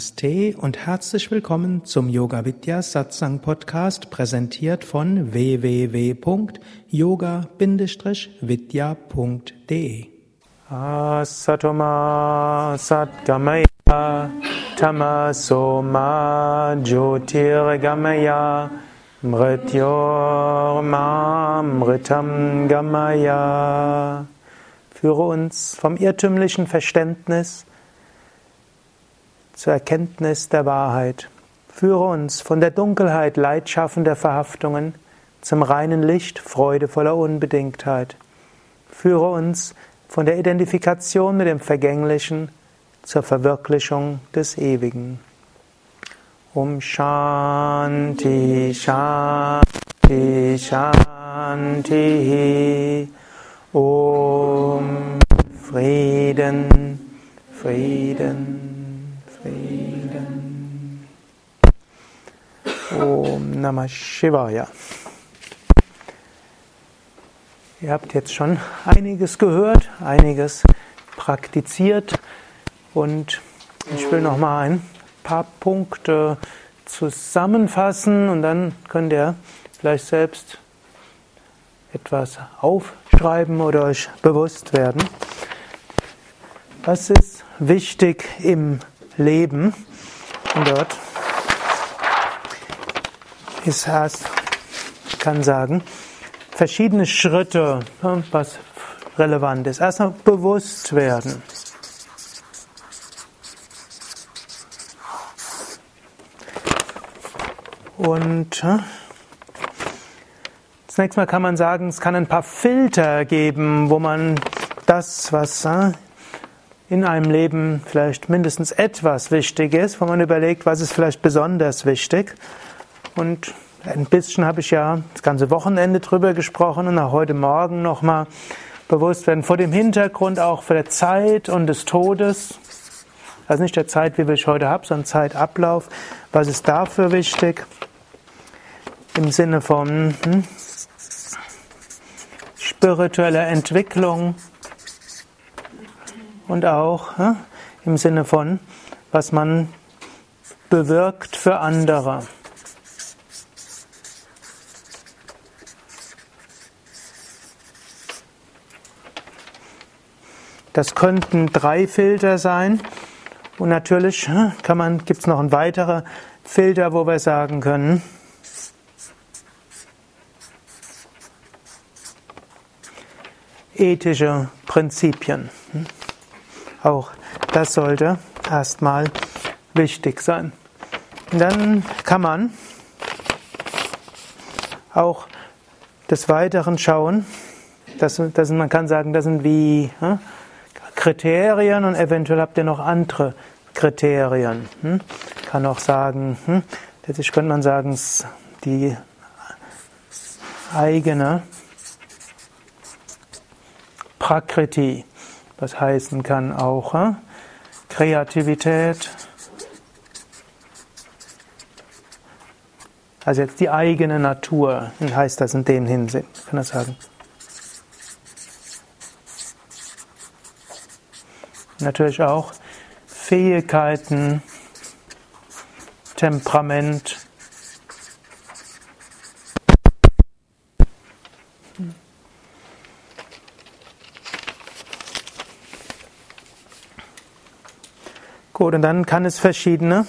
Namaste und herzlich willkommen zum Yoga Vidya Satsang Podcast, präsentiert von www.yoga-vidya.de. Asatoma Satgamaya Tamasoma Jyotirgamaya Mrityormamritam Gamaya Führe uns vom irrtümlichen Verständnis zur Erkenntnis der Wahrheit. Führe uns von der Dunkelheit leidschaffender Verhaftungen zum reinen Licht freudevoller Unbedingtheit. Führe uns von der Identifikation mit dem Vergänglichen zur Verwirklichung des Ewigen. Um Shanti, Shanti, Shanti. Om Frieden, Frieden. Frieden. Om Namah Shivaya. Ihr habt jetzt schon einiges gehört, einiges praktiziert und ich will noch mal ein paar Punkte zusammenfassen und dann könnt ihr vielleicht selbst etwas aufschreiben oder euch bewusst werden. Was ist wichtig im Leben. Und dort ist erst, kann sagen, verschiedene Schritte, was relevant ist. Erstmal bewusst werden. Und zunächst mal kann man sagen, es kann ein paar Filter geben, wo man das, was in einem Leben vielleicht mindestens etwas wichtig ist, wo man überlegt, was ist vielleicht besonders wichtig. Und ein bisschen habe ich ja das ganze Wochenende drüber gesprochen und auch heute Morgen nochmal bewusst werden vor dem Hintergrund auch für der Zeit und des Todes. Also nicht der Zeit, wie ich heute habe, sondern Zeitablauf. Was ist dafür wichtig? Im Sinne von hm, spiritueller Entwicklung, und auch ja, im Sinne von, was man bewirkt für andere. Das könnten drei Filter sein. Und natürlich gibt es noch einen weiteren Filter, wo wir sagen können, ethische Prinzipien. Auch das sollte erstmal wichtig sein. dann kann man auch des Weiteren schauen, dass, dass man kann sagen, das sind wie hm, Kriterien und eventuell habt ihr noch andere Kriterien. Hm? Kann auch sagen, hm, letztlich könnte man sagen, die eigene Prakriti was heißen kann auch äh, Kreativität. Also jetzt die eigene Natur heißt das in dem Hinsicht, kann man sagen. Natürlich auch Fähigkeiten, Temperament, Gut, und dann kann es verschiedene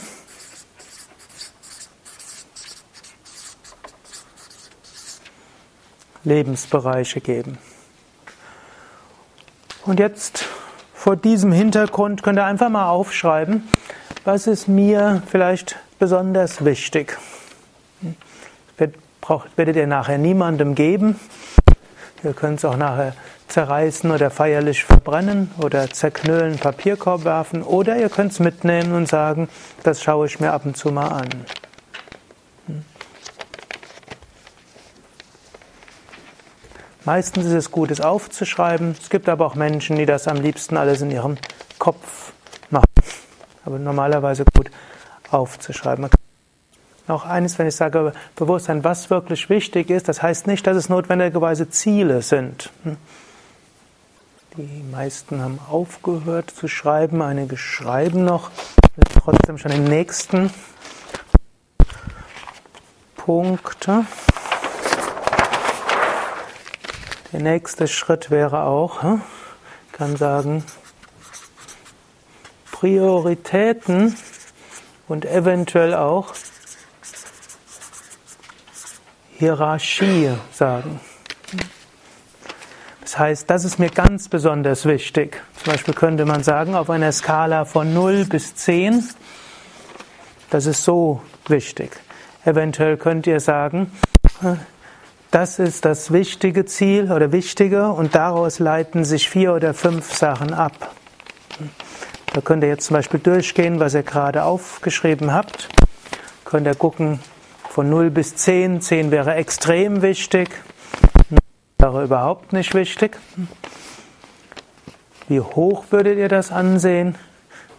Lebensbereiche geben. Und jetzt vor diesem Hintergrund könnt ihr einfach mal aufschreiben, was ist mir vielleicht besonders wichtig. Das werdet ihr nachher niemandem geben. Ihr könnt es auch nachher zerreißen oder feierlich verbrennen oder zerknüllen, Papierkorb werfen oder ihr könnt es mitnehmen und sagen, das schaue ich mir ab und zu mal an. Hm. Meistens ist es gut, es aufzuschreiben. Es gibt aber auch Menschen, die das am liebsten alles in ihrem Kopf machen. Aber normalerweise gut aufzuschreiben. Auch eines, wenn ich sage Bewusstsein, was wirklich wichtig ist, das heißt nicht, dass es notwendigerweise Ziele sind. Die meisten haben aufgehört zu schreiben, einige schreiben noch. trotzdem schon im nächsten Punkt. Der nächste Schritt wäre auch, hm, kann sagen, Prioritäten und eventuell auch Hierarchie sagen. Das heißt, das ist mir ganz besonders wichtig. Zum Beispiel könnte man sagen, auf einer Skala von 0 bis 10, das ist so wichtig. Eventuell könnt ihr sagen, das ist das wichtige Ziel oder wichtige und daraus leiten sich vier oder fünf Sachen ab. Da könnt ihr jetzt zum Beispiel durchgehen, was ihr gerade aufgeschrieben habt. Könnt ihr gucken, von 0 bis 10. 10 wäre extrem wichtig, 0 wäre überhaupt nicht wichtig. Wie hoch würdet ihr das ansehen?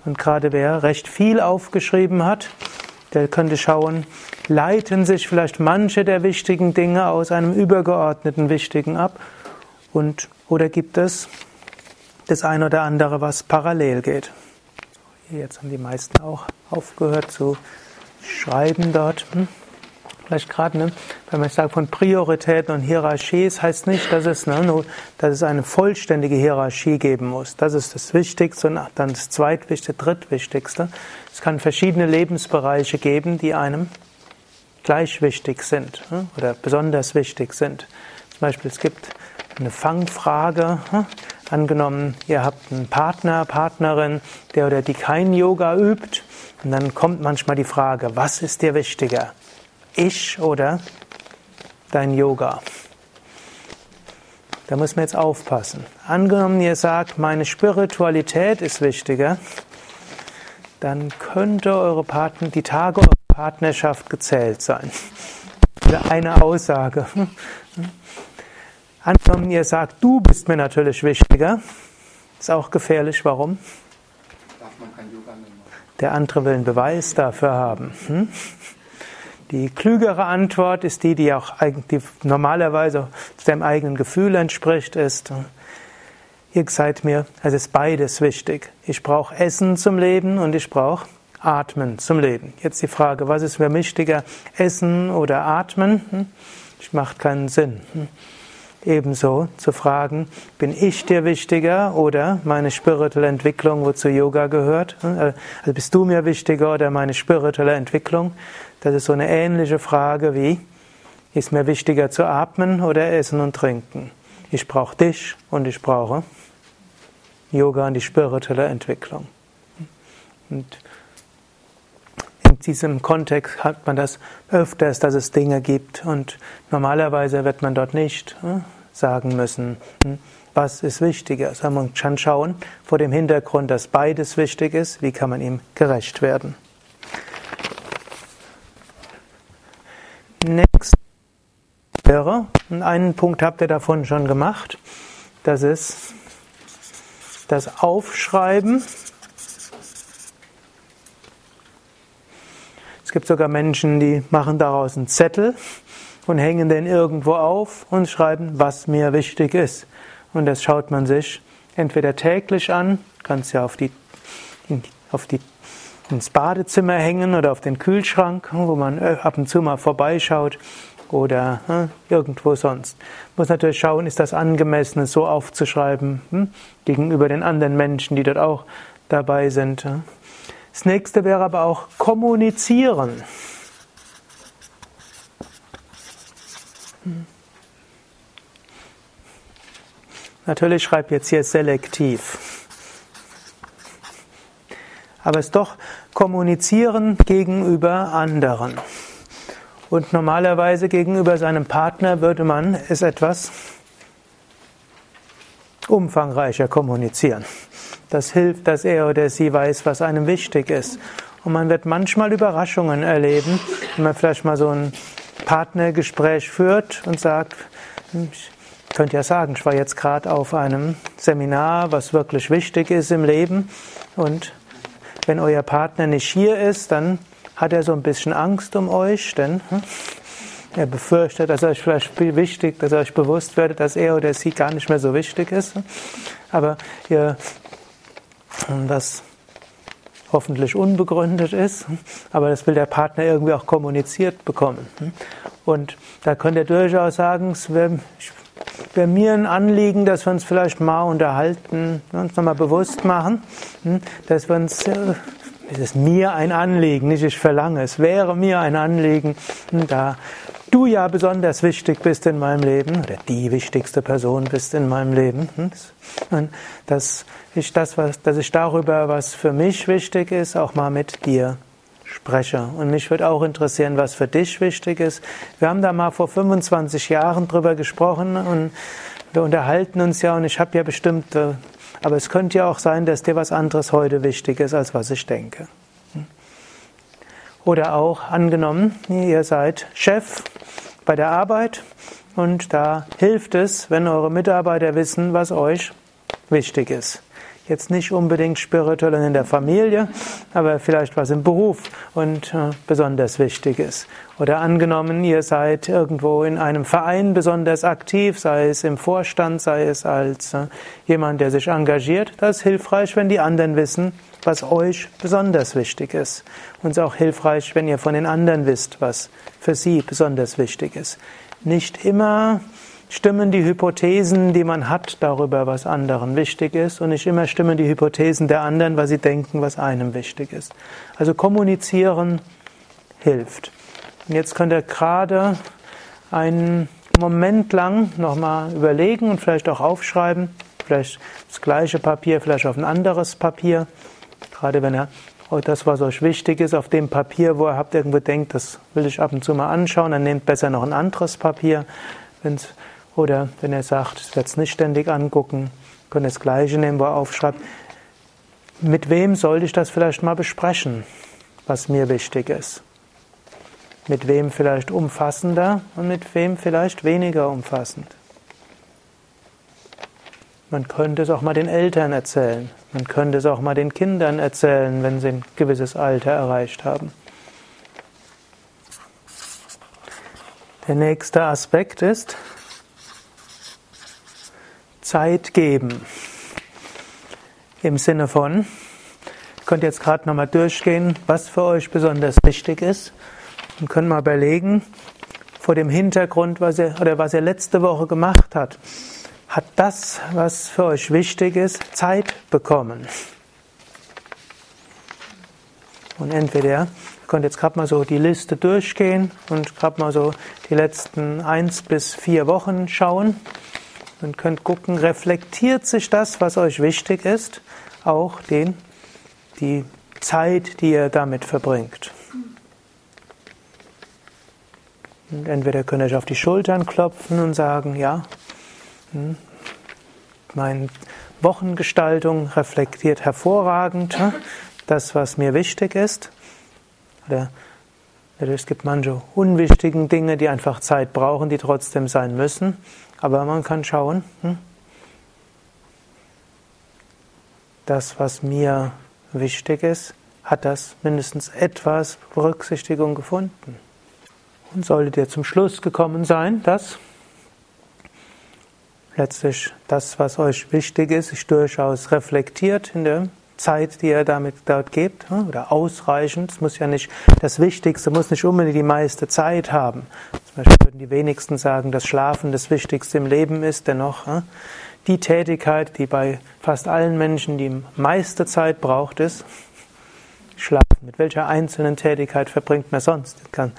Und gerade wer recht viel aufgeschrieben hat, der könnte schauen, leiten sich vielleicht manche der wichtigen Dinge aus einem übergeordneten Wichtigen ab? Und, oder gibt es das eine oder andere, was parallel geht? Jetzt haben die meisten auch aufgehört zu schreiben dort. Vielleicht gerade, ne? wenn man sagt von Prioritäten und Hierarchie, es heißt nicht, dass es, ne, dass es eine vollständige Hierarchie geben muss. Das ist das Wichtigste und dann das Zweitwichtigste, Drittwichtigste. Es kann verschiedene Lebensbereiche geben, die einem gleich wichtig sind ne? oder besonders wichtig sind. Zum Beispiel, es gibt eine Fangfrage. Ne? Angenommen, ihr habt einen Partner, Partnerin, der oder die kein Yoga übt, und dann kommt manchmal die Frage, was ist dir wichtiger? Ich oder dein Yoga? Da muss man jetzt aufpassen. Angenommen, ihr sagt, meine Spiritualität ist wichtiger, dann könnte eure Partner, die Tage eurer Partnerschaft gezählt sein. Eine Aussage. Angenommen, ihr sagt, du bist mir natürlich wichtiger. Ist auch gefährlich. Warum? Darf man kein Yoga mehr machen. Der andere will einen Beweis dafür haben. Hm? Die klügere Antwort ist die, die auch eigentlich normalerweise dem eigenen Gefühl entspricht, ist, ihr seid mir, es ist beides wichtig. Ich brauche Essen zum Leben und ich brauche Atmen zum Leben. Jetzt die Frage, was ist mir wichtiger, Essen oder Atmen? Hm? Das macht keinen Sinn. Hm? Ebenso zu fragen, bin ich dir wichtiger oder meine spirituelle Entwicklung, wozu Yoga gehört? Also bist du mir wichtiger oder meine spirituelle Entwicklung? Das ist so eine ähnliche Frage wie, ist mir wichtiger zu atmen oder essen und trinken? Ich brauche dich und ich brauche Yoga und die spirituelle Entwicklung. Und in diesem Kontext hat man das öfters, dass es Dinge gibt und normalerweise wird man dort nicht hm, sagen müssen, hm, was ist wichtiger, sondern man kann schauen vor dem Hintergrund, dass beides wichtig ist, wie kann man ihm gerecht werden. Next wäre, einen Punkt habt ihr davon schon gemacht, das ist das Aufschreiben. Es gibt sogar Menschen, die machen daraus einen Zettel und hängen den irgendwo auf und schreiben, was mir wichtig ist. Und das schaut man sich entweder täglich an, kann es ja auf die, auf die, ins Badezimmer hängen oder auf den Kühlschrank, wo man äh, ab und zu mal vorbeischaut oder hm, irgendwo sonst. Muss natürlich schauen, ist das angemessen, es so aufzuschreiben hm, gegenüber den anderen Menschen, die dort auch dabei sind. Hm. Das nächste wäre aber auch kommunizieren. Natürlich schreibe jetzt hier selektiv. Aber es doch kommunizieren gegenüber anderen. Und normalerweise gegenüber seinem Partner würde man es etwas umfangreicher kommunizieren. Das hilft, dass er oder sie weiß, was einem wichtig ist. Und man wird manchmal Überraschungen erleben, wenn man vielleicht mal so ein Partnergespräch führt und sagt, ich könnte ja sagen, ich war jetzt gerade auf einem Seminar, was wirklich wichtig ist im Leben. Und wenn euer Partner nicht hier ist, dann hat er so ein bisschen Angst um euch, denn hm, er befürchtet, dass euch vielleicht wichtig, dass euch bewusst werdet, dass er oder sie gar nicht mehr so wichtig ist. Aber ihr was hoffentlich unbegründet ist, aber das will der Partner irgendwie auch kommuniziert bekommen. Und da könnte er durchaus sagen, es wäre wär mir ein Anliegen, dass wir uns vielleicht mal unterhalten, uns nochmal bewusst machen, dass wir uns, äh, es ist mir ein Anliegen, nicht ich verlange, es wäre mir ein Anliegen, da du ja besonders wichtig bist in meinem Leben oder die wichtigste Person bist in meinem Leben, dass ich das, dass ich darüber, was für mich wichtig ist, auch mal mit dir spreche. Und mich würde auch interessieren, was für dich wichtig ist. Wir haben da mal vor 25 Jahren drüber gesprochen und wir unterhalten uns ja und ich habe ja bestimmt, aber es könnte ja auch sein, dass dir was anderes heute wichtig ist, als was ich denke. Oder auch angenommen, ihr seid Chef bei der Arbeit und da hilft es, wenn eure Mitarbeiter wissen, was euch wichtig ist. Jetzt nicht unbedingt spirituell in der Familie, aber vielleicht was im Beruf und äh, besonders wichtig ist. Oder angenommen, ihr seid irgendwo in einem Verein besonders aktiv, sei es im Vorstand, sei es als äh, jemand, der sich engagiert. Das ist hilfreich, wenn die anderen wissen, was euch besonders wichtig ist. Und es ist auch hilfreich, wenn ihr von den anderen wisst, was für sie besonders wichtig ist. Nicht immer stimmen die Hypothesen, die man hat darüber, was anderen wichtig ist, und nicht immer stimmen die Hypothesen der anderen, was sie denken, was einem wichtig ist. Also kommunizieren hilft. Und jetzt könnt ihr gerade einen Moment lang nochmal überlegen und vielleicht auch aufschreiben, vielleicht das gleiche Papier, vielleicht auf ein anderes Papier. Gerade wenn ihr das, was euch wichtig ist, auf dem Papier, wo ihr habt irgendwo denkt, das will ich ab und zu mal anschauen, dann nehmt besser noch ein anderes Papier. Wenn's, oder wenn ihr sagt, ich werde es nicht ständig angucken, könnt ihr das gleiche nehmen, wo ihr aufschreibt, mit wem sollte ich das vielleicht mal besprechen, was mir wichtig ist. Mit wem vielleicht umfassender und mit wem vielleicht weniger umfassend. Man könnte es auch mal den Eltern erzählen. Man könnte es auch mal den Kindern erzählen, wenn sie ein gewisses Alter erreicht haben. Der nächste Aspekt ist Zeit geben. Im Sinne von, ihr könnt jetzt gerade nochmal durchgehen, was für euch besonders wichtig ist und könnt mal überlegen, vor dem Hintergrund, was ihr, oder was ihr letzte Woche gemacht habt hat das, was für euch wichtig ist, Zeit bekommen. Und entweder, ihr könnt jetzt gerade mal so die Liste durchgehen und gerade mal so die letzten eins bis vier Wochen schauen und könnt gucken, reflektiert sich das, was euch wichtig ist, auch den, die Zeit, die ihr damit verbringt. Und entweder könnt ihr euch auf die Schultern klopfen und sagen, ja, hm? Meine Wochengestaltung reflektiert hervorragend hm? das, was mir wichtig ist. Oder es gibt manche unwichtigen Dinge, die einfach Zeit brauchen, die trotzdem sein müssen. Aber man kann schauen, hm? das, was mir wichtig ist, hat das mindestens etwas Berücksichtigung gefunden. Und solltet ihr zum Schluss gekommen sein, dass letztlich das, was euch wichtig ist, sich durchaus reflektiert in der Zeit, die ihr damit dort gebt, oder ausreichend. Es muss ja nicht, das Wichtigste muss nicht unbedingt die meiste Zeit haben. Zum würden die wenigsten sagen, dass Schlafen das Wichtigste im Leben ist, dennoch die Tätigkeit, die bei fast allen Menschen die meiste Zeit braucht, ist Schlafen. Mit welcher einzelnen Tätigkeit verbringt man sonst? kann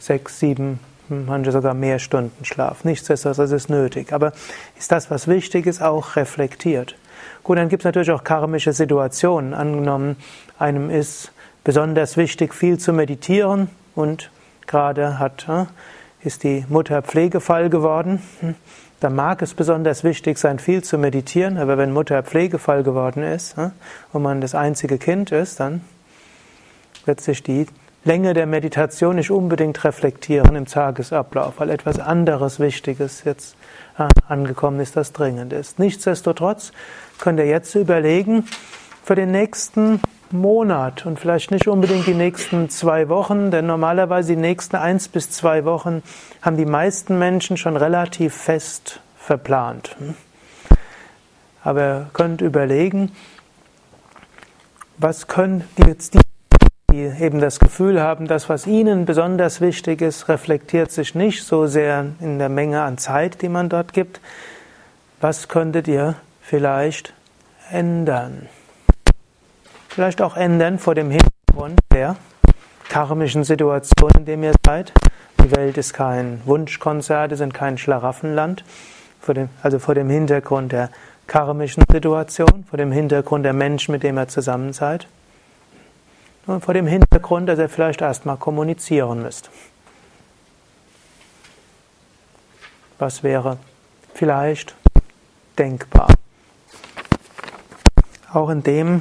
sechs, sieben, manche sogar mehr Stunden Schlaf. Nichtsdestotrotz ist es nötig. Aber ist das, was wichtig ist, auch reflektiert? Gut, dann gibt es natürlich auch karmische Situationen. Angenommen, einem ist besonders wichtig, viel zu meditieren und gerade hat, ist die Mutter Pflegefall geworden. Hm, da mag es besonders wichtig sein, viel zu meditieren, aber wenn Mutter Pflegefall geworden ist und man das einzige Kind ist, dann wird sich die Länge der Meditation nicht unbedingt reflektieren im Tagesablauf, weil etwas anderes Wichtiges jetzt äh, angekommen ist, das dringend ist. Nichtsdestotrotz könnt ihr jetzt überlegen, für den nächsten Monat und vielleicht nicht unbedingt die nächsten zwei Wochen, denn normalerweise die nächsten eins bis zwei Wochen haben die meisten Menschen schon relativ fest verplant. Aber ihr könnt überlegen, was können die jetzt die, die eben das Gefühl haben, das, was ihnen besonders wichtig ist, reflektiert sich nicht so sehr in der Menge an Zeit, die man dort gibt. Was könntet ihr vielleicht ändern? Vielleicht auch ändern vor dem Hintergrund der karmischen Situation, in dem ihr seid. Die Welt ist kein Wunschkonzert, es ist kein Schlaraffenland. Vor dem, also vor dem Hintergrund der karmischen Situation, vor dem Hintergrund der Menschen, mit dem ihr zusammen seid. Und vor dem Hintergrund, dass ihr vielleicht erstmal kommunizieren müsst. Was wäre vielleicht denkbar? Auch in dem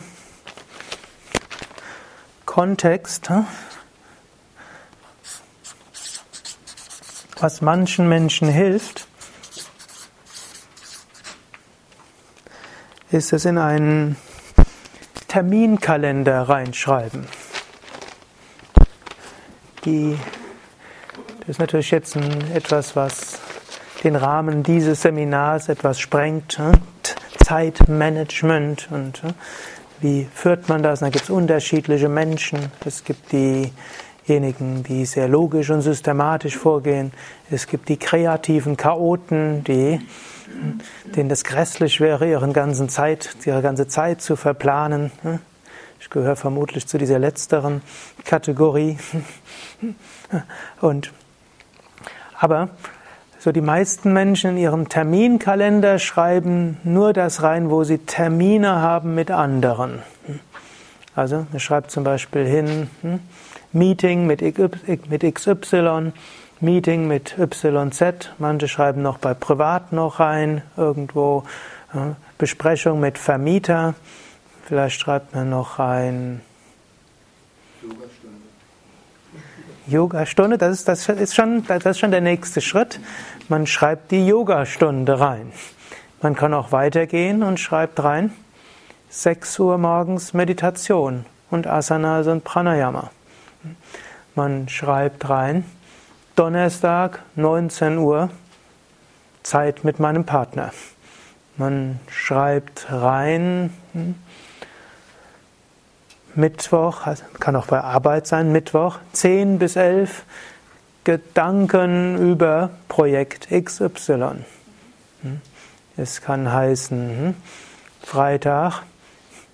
Kontext, was manchen Menschen hilft, ist es in einen Terminkalender reinschreiben. Die, das ist natürlich jetzt ein, etwas, was den Rahmen dieses Seminars etwas sprengt. Ne? Zeitmanagement und ne? Wie führt man das? Da gibt es unterschiedliche Menschen. Es gibt diejenigen, die sehr logisch und systematisch vorgehen. Es gibt die kreativen Chaoten, die denen das grässlich wäre, ihren ganzen Zeit, ihre ganze Zeit zu verplanen. Ich gehöre vermutlich zu dieser letzteren Kategorie. Und, aber so die meisten Menschen in ihrem Terminkalender schreiben nur das rein, wo sie Termine haben mit anderen. Also, man schreibt zum Beispiel hin, hm, Meeting mit XY, Meeting mit YZ, manche schreiben noch bei Privat noch rein, irgendwo Besprechung mit Vermieter, vielleicht schreibt man noch rein Yogastunde, das ist, das, ist schon, das ist schon der nächste Schritt. Man schreibt die Yogastunde rein. Man kann auch weitergehen und schreibt rein 6 Uhr morgens Meditation und Asanas und Pranayama. Man schreibt rein Donnerstag, 19 Uhr, Zeit mit meinem Partner. Man schreibt rein, hm, Mittwoch, also kann auch bei Arbeit sein, Mittwoch, 10 bis 11 Gedanken über Projekt XY. Hm. Es kann heißen, hm, Freitag,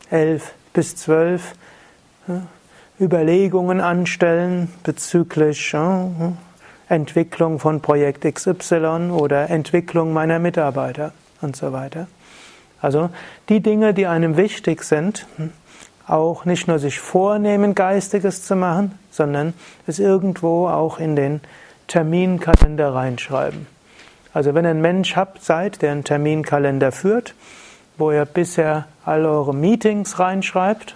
11 bis 12 Überlegungen anstellen bezüglich Entwicklung von Projekt XY oder Entwicklung meiner Mitarbeiter und so weiter. Also die Dinge, die einem wichtig sind, auch nicht nur sich vornehmen, Geistiges zu machen, sondern es irgendwo auch in den Terminkalender reinschreiben. Also wenn ihr ein Mensch habt, seid, der einen Terminkalender führt, wo ihr bisher all eure Meetings reinschreibt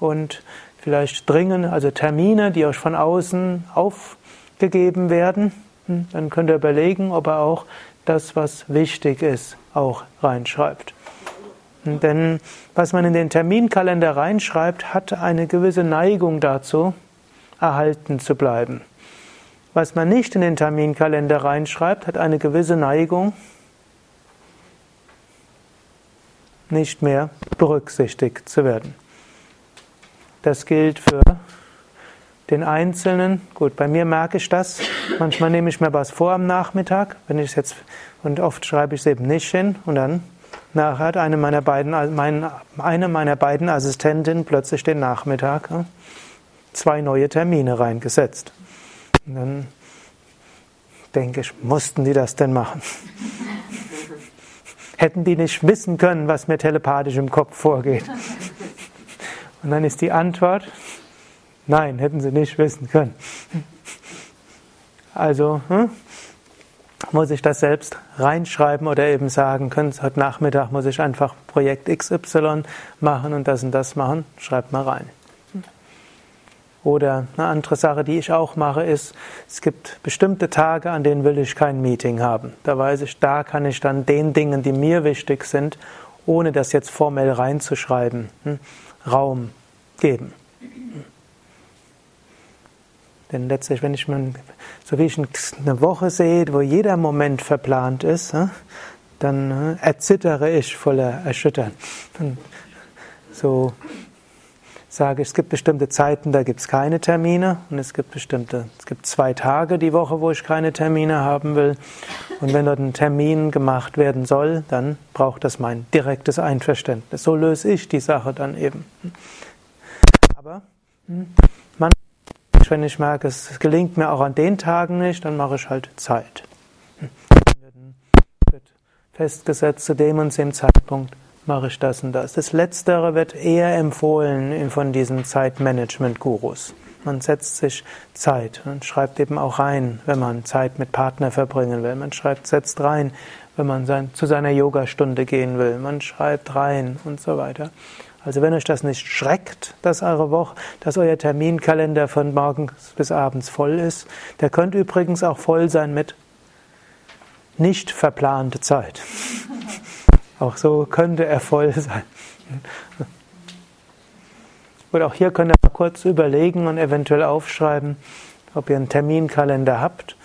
und vielleicht dringen, also Termine, die euch von außen auf gegeben werden, hm, dann könnt ihr überlegen, ob er auch das, was wichtig ist, auch reinschreibt. Denn was man in den Terminkalender reinschreibt, hat eine gewisse Neigung dazu, erhalten zu bleiben. Was man nicht in den Terminkalender reinschreibt, hat eine gewisse Neigung, nicht mehr berücksichtigt zu werden. Das gilt für den Einzelnen. Gut, bei mir merke ich das. Manchmal nehme ich mir was vor am Nachmittag, wenn ich jetzt, und oft schreibe ich es eben nicht hin und dann nachher hat eine meiner beiden, meine, eine meiner beiden Assistentinnen plötzlich den Nachmittag zwei neue Termine reingesetzt. Und dann denke ich, mussten die das denn machen? Hätten die nicht wissen können, was mir telepathisch im Kopf vorgeht? Und dann ist die Antwort, Nein, hätten sie nicht wissen können. Also hm, muss ich das selbst reinschreiben oder eben sagen, können, heute Nachmittag muss ich einfach Projekt XY machen und das und das machen, schreibt mal rein. Oder eine andere Sache, die ich auch mache, ist, es gibt bestimmte Tage, an denen will ich kein Meeting haben. Da weiß ich, da kann ich dann den Dingen, die mir wichtig sind, ohne das jetzt formell reinzuschreiben, hm, Raum geben. Denn letztlich, wenn ich mal, so wie ich eine Woche sehe, wo jeder Moment verplant ist, dann erzittere ich voller Erschüttern. So sage ich, es gibt bestimmte Zeiten, da gibt es keine Termine und es gibt bestimmte, es gibt zwei Tage die Woche, wo ich keine Termine haben will. Und wenn dort ein Termin gemacht werden soll, dann braucht das mein direktes Einverständnis. So löse ich die Sache dann eben. Aber hm, wenn ich merke, es gelingt mir auch an den Tagen nicht, dann mache ich halt Zeit. Hm, dann wird festgesetzt zu dem und dem Zeitpunkt mache ich das und das. Das Letztere wird eher empfohlen von diesen Zeitmanagement-Gurus. Man setzt sich Zeit und schreibt eben auch rein, wenn man Zeit mit Partner verbringen will. Man schreibt, setzt rein, wenn man sein, zu seiner Yogastunde gehen will. Man schreibt rein und so weiter. Also wenn euch das nicht schreckt, dass eure Woche, dass euer Terminkalender von morgens bis abends voll ist, der könnte übrigens auch voll sein mit nicht verplante Zeit. Auch so könnte er voll sein. Und auch hier könnt ihr mal kurz überlegen und eventuell aufschreiben, ob ihr einen Terminkalender habt,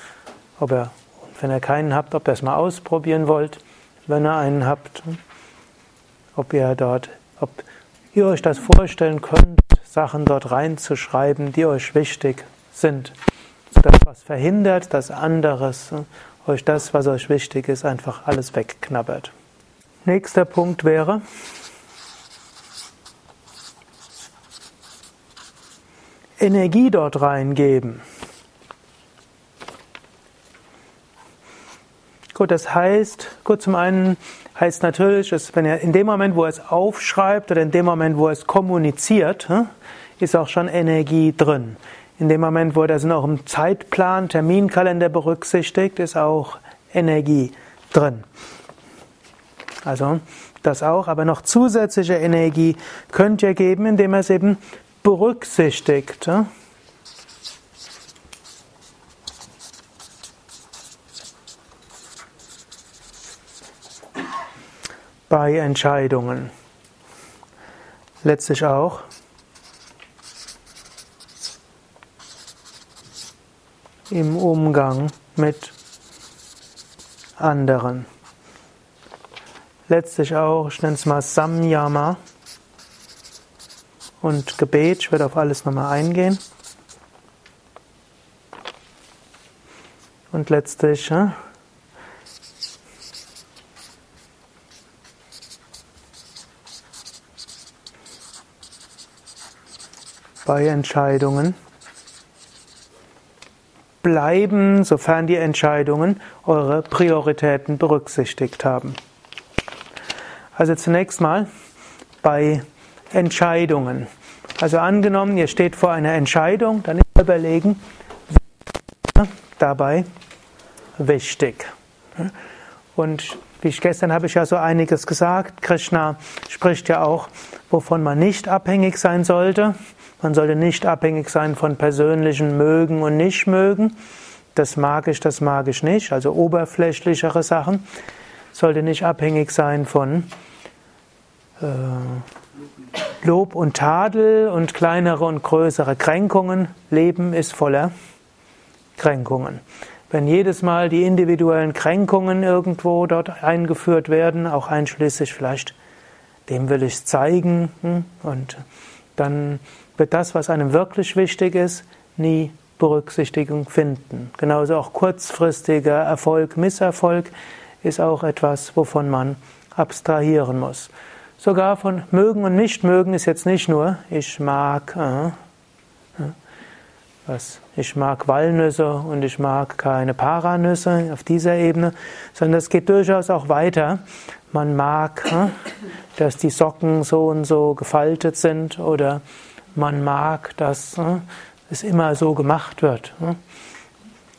ob ihr, wenn ihr keinen habt, ob ihr es mal ausprobieren wollt, wenn ihr einen habt, ob ihr dort, ob ihr euch das vorstellen könnt, Sachen dort reinzuschreiben, die euch wichtig sind. Das, was verhindert, dass anderes euch das, was euch wichtig ist, einfach alles wegknabbert. Nächster Punkt wäre, Energie dort reingeben. Gut, das heißt, gut, zum einen heißt natürlich, dass wenn er in dem Moment, wo er es aufschreibt oder in dem Moment, wo er es kommuniziert, hm, ist auch schon Energie drin. In dem Moment, wo er das noch im Zeitplan, Terminkalender berücksichtigt, ist auch Energie drin. Also das auch, aber noch zusätzliche Energie könnt ihr geben, indem er es eben berücksichtigt. Bei Entscheidungen. Letztlich auch im Umgang mit anderen letztlich auch, ich nenne es mal Samyama und Gebet. Ich werde auf alles nochmal eingehen. Und letztlich ja, bei Entscheidungen bleiben, sofern die Entscheidungen eure Prioritäten berücksichtigt haben. Also zunächst mal bei Entscheidungen. Also angenommen, ihr steht vor einer Entscheidung, dann überlegen, dabei wichtig. Und wie ich gestern habe ich ja so einiges gesagt. Krishna spricht ja auch, wovon man nicht abhängig sein sollte. Man sollte nicht abhängig sein von persönlichen Mögen und Nichtmögen. Das mag ich, das mag ich nicht. Also oberflächlichere Sachen sollte nicht abhängig sein von äh, Lob und Tadel und kleinere und größere Kränkungen. Leben ist voller Kränkungen. Wenn jedes Mal die individuellen Kränkungen irgendwo dort eingeführt werden, auch einschließlich vielleicht, dem will ich zeigen, hm, und dann wird das, was einem wirklich wichtig ist, nie Berücksichtigung finden. Genauso auch kurzfristiger Erfolg, Misserfolg ist auch etwas, wovon man abstrahieren muss. Sogar von mögen und nicht mögen ist jetzt nicht nur, ich mag, äh, äh, was, ich mag Walnüsse und ich mag keine Paranüsse auf dieser Ebene, sondern es geht durchaus auch weiter. Man mag, äh, dass die Socken so und so gefaltet sind oder man mag, dass äh, es immer so gemacht wird. Äh.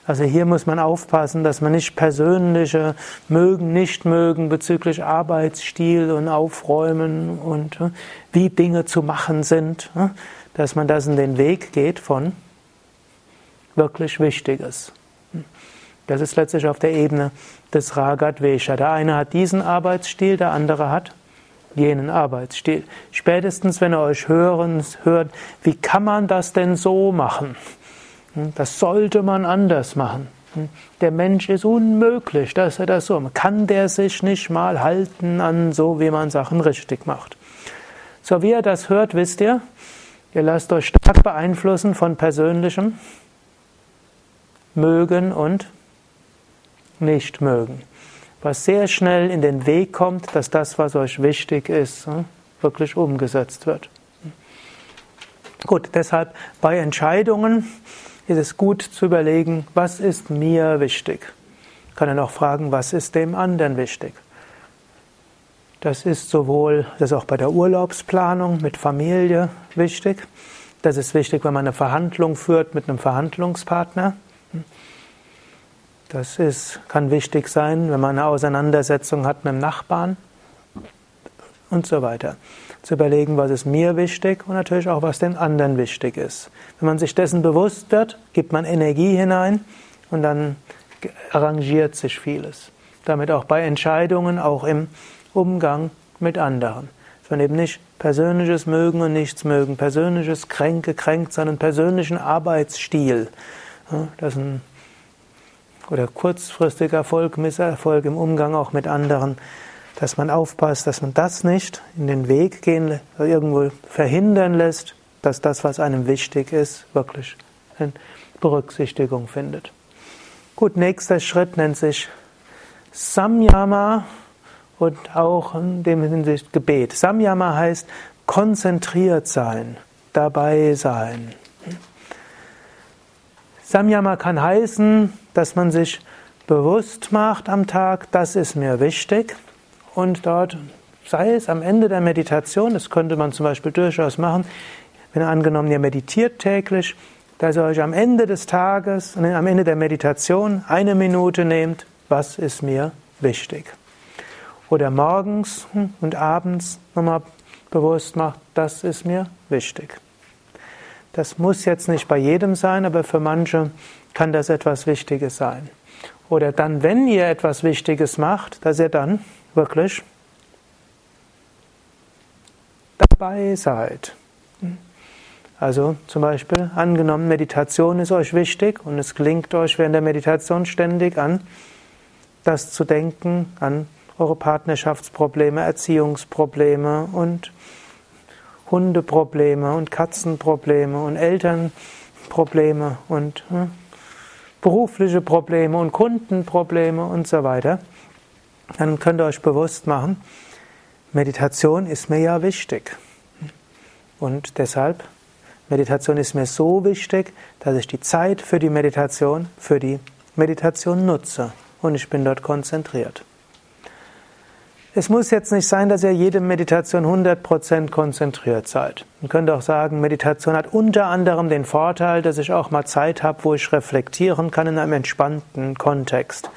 Also hier muss man aufpassen, dass man nicht persönliche mögen, nicht mögen bezüglich Arbeitsstil und Aufräumen und äh, wie Dinge zu machen sind, dass man das in den Weg geht von wirklich Wichtiges. Das ist letztlich auf der Ebene des Ragat Vesha. Der eine hat diesen Arbeitsstil, der andere hat jenen Arbeitsstil. Spätestens, wenn ihr euch hören, hört, wie kann man das denn so machen? Hm, das sollte man anders machen. Hm, der Mensch ist unmöglich, dass er das so macht. Kann der sich nicht mal halten an so, wie man Sachen richtig macht. So wie er das hört, wisst ihr, Ihr lasst euch stark beeinflussen von persönlichem Mögen und Nichtmögen. Was sehr schnell in den Weg kommt, dass das, was euch wichtig ist, hm, wirklich umgesetzt wird. Gut, deshalb bei Entscheidungen ist es gut zu überlegen, was ist mir wichtig. Ich kann dann auch fragen, was ist dem anderen wichtig. Das ist sowohl, das ist auch bei der Urlaubsplanung mit Familie wichtig. Das ist wichtig, wenn man eine Verhandlung führt mit einem Verhandlungspartner. Das ist, kann wichtig sein, wenn man eine Auseinandersetzung hat mit dem Nachbarn und so weiter. Zu überlegen, was ist mir wichtig und natürlich auch, was den anderen wichtig ist. Wenn man sich dessen bewusst wird, gibt man Energie hinein und dann arrangiert sich vieles. Damit auch bei Entscheidungen, auch im Umgang mit anderen. Man eben nicht persönliches Mögen und nichts mögen, persönliches Kränke kränkt, sondern persönlichen Arbeitsstil. Das ein oder kurzfristiger Erfolg, Misserfolg im Umgang auch mit anderen, dass man aufpasst, dass man das nicht in den Weg gehen, irgendwo verhindern lässt, dass das, was einem wichtig ist, wirklich Berücksichtigung findet. Gut, nächster Schritt nennt sich Samyama und auch in dem Hinsicht Gebet. Samyama heißt konzentriert sein, dabei sein. Samyama kann heißen, dass man sich bewusst macht am Tag, das ist mir wichtig und dort sei es am Ende der Meditation, das könnte man zum Beispiel durchaus machen, wenn angenommen ihr meditiert täglich, dass ihr euch am Ende des Tages, am Ende der Meditation eine Minute nehmt, was ist mir wichtig oder morgens und abends nochmal bewusst macht, das ist mir wichtig. Das muss jetzt nicht bei jedem sein, aber für manche kann das etwas Wichtiges sein. Oder dann, wenn ihr etwas Wichtiges macht, dass ihr dann wirklich dabei seid. Also zum Beispiel, angenommen, Meditation ist euch wichtig und es gelingt euch während der Meditation ständig an das zu denken, an eure Partnerschaftsprobleme, Erziehungsprobleme und Hundeprobleme und Katzenprobleme und Elternprobleme und hm, berufliche Probleme und Kundenprobleme und so weiter, dann könnt ihr euch bewusst machen, Meditation ist mir ja wichtig. Und deshalb, Meditation ist mir so wichtig, dass ich die Zeit für die Meditation, für die Meditation nutze und ich bin dort konzentriert. Es muss jetzt nicht sein, dass ihr jede Meditation 100% konzentriert seid. Man könnte auch sagen, Meditation hat unter anderem den Vorteil, dass ich auch mal Zeit habe, wo ich reflektieren kann in einem entspannten Kontext.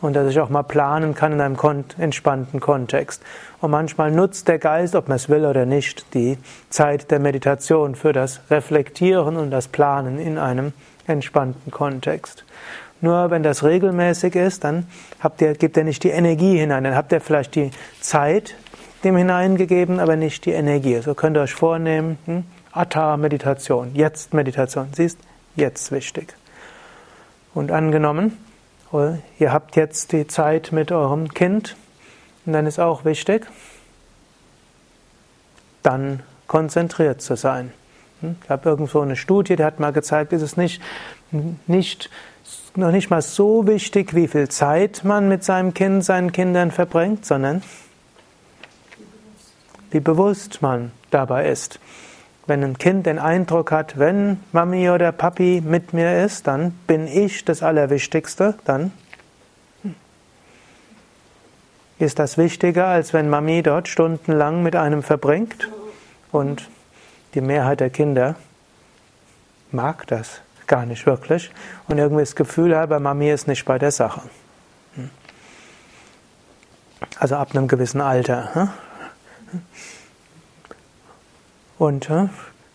Und dass ich auch mal planen kann in einem entspannten Kontext. Und manchmal nutzt der Geist, ob man es will oder nicht, die Zeit der Meditation für das Reflektieren und das Planen in einem entspannten Kontext. Nur wenn das regelmäßig ist, dann habt ihr, gebt ihr nicht die Energie hinein. Dann habt ihr vielleicht die Zeit dem hineingegeben, aber nicht die Energie. So könnt ihr euch vornehmen, hm? Atta-Meditation, Jetzt-Meditation. Siehst, jetzt wichtig. Und angenommen, oh, ihr habt jetzt die Zeit mit eurem Kind und dann ist auch wichtig, dann konzentriert zu sein. Hm? Ich habe irgendwo eine Studie, die hat mal gezeigt, ist es nicht, nicht noch nicht mal so wichtig, wie viel Zeit man mit seinem Kind, seinen Kindern verbringt, sondern wie bewusst man dabei ist. Wenn ein Kind den Eindruck hat, wenn Mami oder Papi mit mir ist, dann bin ich das Allerwichtigste, dann ist das wichtiger, als wenn Mami dort stundenlang mit einem verbringt. Und die Mehrheit der Kinder mag das gar nicht wirklich und irgendwie das Gefühl habe, Mami ist nicht bei der Sache. Hm. Also ab einem gewissen Alter. Hm. Und hm,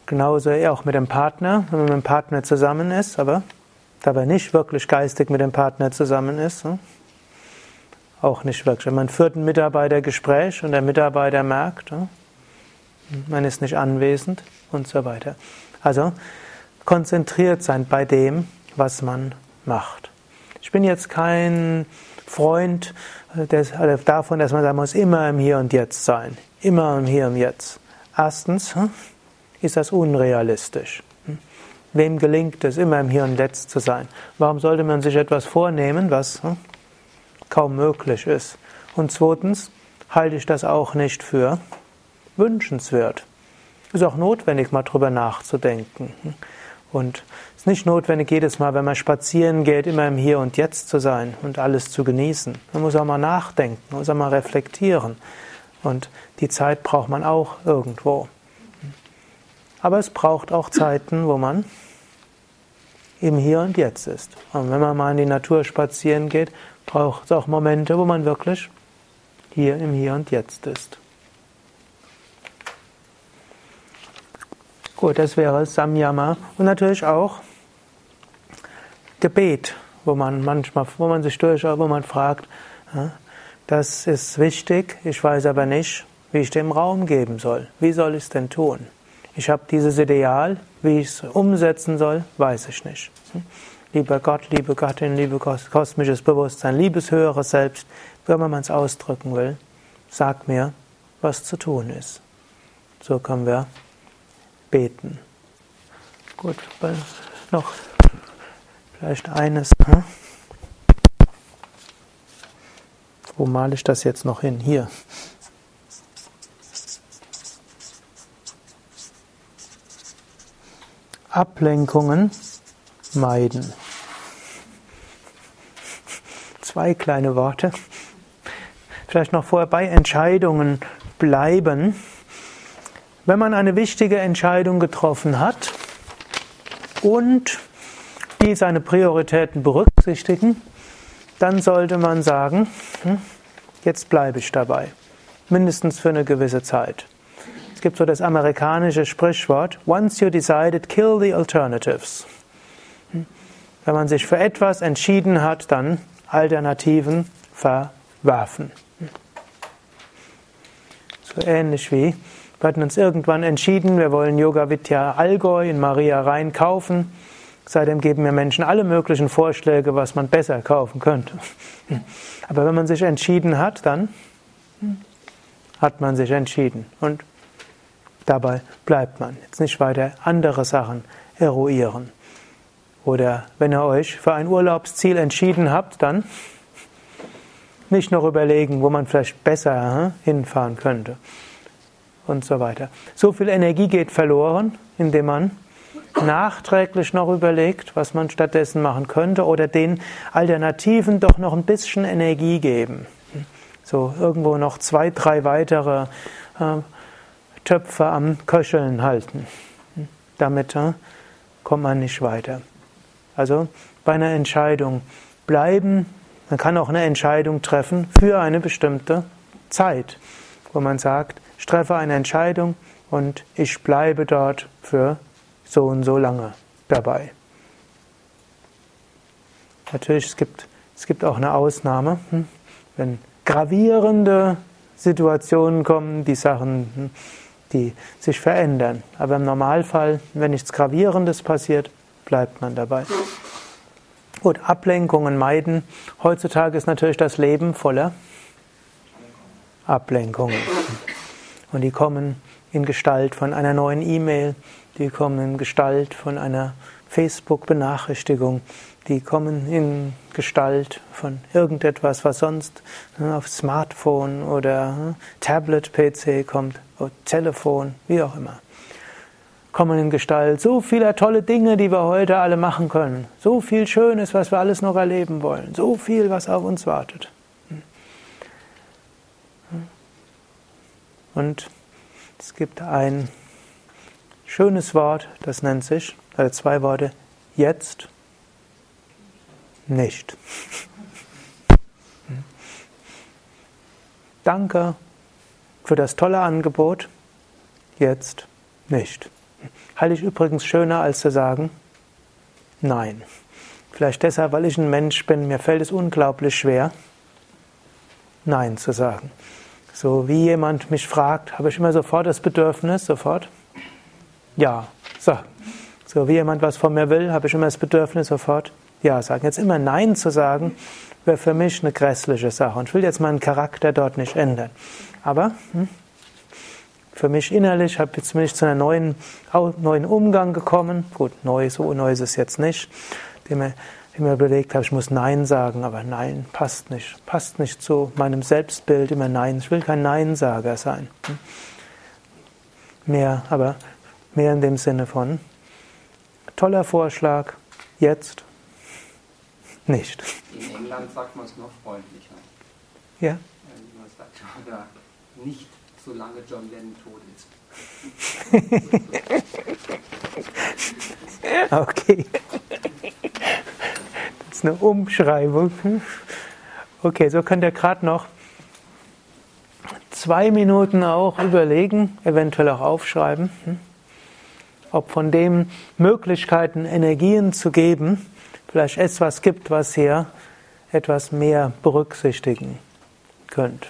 genauso auch mit dem Partner, wenn man mit dem Partner zusammen ist, aber dabei nicht wirklich geistig mit dem Partner zusammen ist. Auch nicht wirklich. Man führt ein Mitarbeitergespräch und der Mitarbeiter merkt, man ist nicht anwesend und so weiter. Also konzentriert sein bei dem, was man macht. Ich bin jetzt kein Freund äh, davon, dass man sagen muss, immer im Hier und Jetzt sein. Immer im Hier und Jetzt. Erstens, hm, ist das unrealistisch. Wem gelingt es, immer im Hier und Jetzt zu sein? Warum sollte man sich etwas vornehmen, was hm, kaum möglich ist? Und zweitens halte ich das auch nicht für wünschenswert. Ist auch notwendig, mal drüber nachzudenken. Und es ist nicht notwendig, jedes Mal, wenn man spazieren geht, immer im Hier und Jetzt zu sein und alles zu genießen. Man muss auch mal nachdenken, man muss auch mal reflektieren. Und die Zeit braucht man auch irgendwo. Aber es braucht auch Zeiten, wo man im Hier und Jetzt ist. Und wenn man mal in die Natur spazieren geht, braucht es auch Momente, wo man wirklich hier im Hier und Jetzt ist. Gut, das wäre Samyama und natürlich auch Gebet, wo man manchmal, wo man sich durchaus, wo man fragt, das ist wichtig, ich weiß aber nicht, wie ich dem Raum geben soll. Wie soll ich es denn tun? Ich habe dieses Ideal, wie ich es umsetzen soll, weiß ich nicht. Lieber Gott, liebe Gattin, liebe kosmisches Bewusstsein, liebes höheres Selbst, wie immer man es ausdrücken will, sag mir, was zu tun ist. So können wir beten. Gut, noch vielleicht eines. Hm? Wo male ich das jetzt noch hin? Hier. Ablenkungen meiden. Zwei kleine Worte. Vielleicht noch vorher bei Entscheidungen bleiben. Wenn man eine wichtige Entscheidung getroffen hat und die seine Prioritäten berücksichtigen, dann sollte man sagen, hm, jetzt bleibe ich dabei. Mindestens für eine gewisse Zeit. Es gibt so das amerikanische Sprichwort, once you decided, kill the alternatives. Wenn man sich für etwas entschieden hat, dann Alternativen verwerfen. So ähnlich wie, wir hatten uns irgendwann entschieden, wir wollen Yoga Vidya Allgäu in Maria Rhein kaufen. Seitdem geben mir Menschen alle möglichen Vorschläge, was man besser kaufen könnte. Aber wenn man sich entschieden hat, dann hat man sich entschieden. Und Dabei bleibt man. Jetzt nicht weiter andere Sachen eruieren. Oder wenn ihr euch für ein Urlaubsziel entschieden habt, dann nicht noch überlegen, wo man vielleicht besser hinfahren könnte. Und so weiter. So viel Energie geht verloren, indem man nachträglich noch überlegt, was man stattdessen machen könnte oder den Alternativen doch noch ein bisschen Energie geben. So irgendwo noch zwei, drei weitere äh, Töpfe am Köcheln halten. Damit äh, kommt man nicht weiter. Also bei einer Entscheidung bleiben, man kann auch eine Entscheidung treffen für eine bestimmte Zeit, wo man sagt, ich treffe eine Entscheidung und ich bleibe dort für so und so lange dabei. Natürlich, es gibt, es gibt auch eine Ausnahme, hm, wenn gravierende Situationen kommen, die Sachen hm, die sich verändern. Aber im Normalfall, wenn nichts Gravierendes passiert, bleibt man dabei. Gut, Ablenkungen meiden. Heutzutage ist natürlich das Leben voller Ablenkungen. Und die kommen in Gestalt von einer neuen E-Mail, die kommen in Gestalt von einer Facebook-Benachrichtigung, die kommen in Gestalt von irgendetwas, was sonst ne, auf Smartphone oder ne, Tablet-PC kommt, oder Telefon, wie auch immer. Kommen in Gestalt so vieler tolle Dinge, die wir heute alle machen können. So viel Schönes, was wir alles noch erleben wollen. So viel, was auf uns wartet. Und es gibt ein schönes Wort, das nennt sich, also zwei Worte, jetzt nicht. Danke für das tolle Angebot, jetzt nicht. Halte ich übrigens schöner, als zu sagen, nein. Vielleicht deshalb, weil ich ein Mensch bin, mir fällt es unglaublich schwer, nein zu sagen. So wie jemand mich fragt, habe ich immer sofort das Bedürfnis, sofort ja sagen. So wie jemand was von mir will, habe ich immer das Bedürfnis, sofort ja sagen. Jetzt immer Nein zu sagen, wäre für mich eine grässliche Sache. Und ich will jetzt meinen Charakter dort nicht ändern. Aber hm, für mich innerlich, habe ich zu einem neuen, neuen Umgang gekommen. Gut, neu, so neu ist es jetzt nicht. Dem ich mir überlegt habe, ich muss Nein sagen, aber Nein passt nicht. Passt nicht zu meinem Selbstbild, immer Nein. Ich will kein Neinsager sein. Hm? Mehr, aber mehr in dem Sinne von toller Vorschlag, jetzt nicht. In England sagt man es noch freundlicher. Ja? Man sagt, oder nicht solange John Lennon tot ist. okay. Das ist eine Umschreibung. Okay, so könnt ihr gerade noch zwei Minuten auch überlegen, eventuell auch aufschreiben, ob von dem Möglichkeiten, Energien zu geben, vielleicht etwas gibt, was ihr etwas mehr berücksichtigen könnt.